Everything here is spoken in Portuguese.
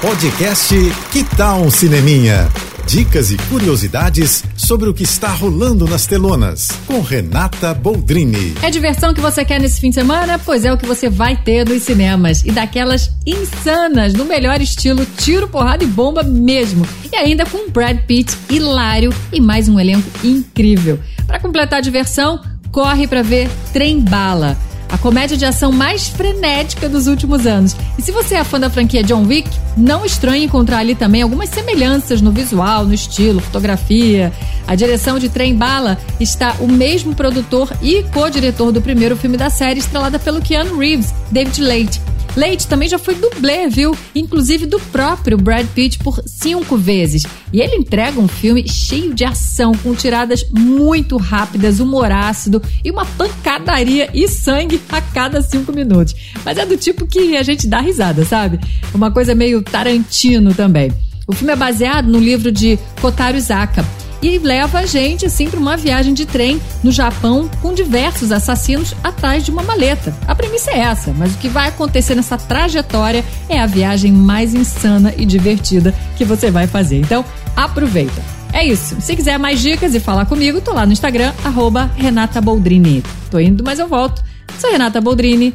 Podcast Que Tal um Cineminha? Dicas e curiosidades sobre o que está rolando nas telonas, com Renata Boldrini. É diversão que você quer nesse fim de semana? Pois é o que você vai ter nos cinemas. E daquelas insanas, no melhor estilo tiro, porrada e bomba mesmo. E ainda com Brad Pitt, hilário e mais um elenco incrível. Para completar a diversão, corre para ver Trem Bala a comédia de ação mais frenética dos últimos anos. E se você é fã da franquia John Wick, não estranhe encontrar ali também algumas semelhanças no visual, no estilo, fotografia. A direção de Trem Bala está o mesmo produtor e co-diretor do primeiro filme da série, estrelada pelo Keanu Reeves, David Leite. Leite também já foi dublê, viu? Inclusive do próprio Brad Pitt por cinco vezes. E ele entrega um filme cheio de ação, com tiradas muito rápidas, humor ácido e uma pancadaria e sangue a cada cinco minutos. Mas é do tipo que a gente dá risada, sabe? Uma coisa meio Tarantino também. O filme é baseado no livro de Kotaro Isaka e leva a gente assim para uma viagem de trem no Japão com diversos assassinos atrás de uma maleta. A premissa é essa, mas o que vai acontecer nessa trajetória é a viagem mais insana e divertida que você vai fazer. Então, aproveita. É isso. Se quiser mais dicas e falar comigo, tô lá no Instagram, arroba Renata Boldrini. Tô indo, mas eu volto. Sou Renata Boldrini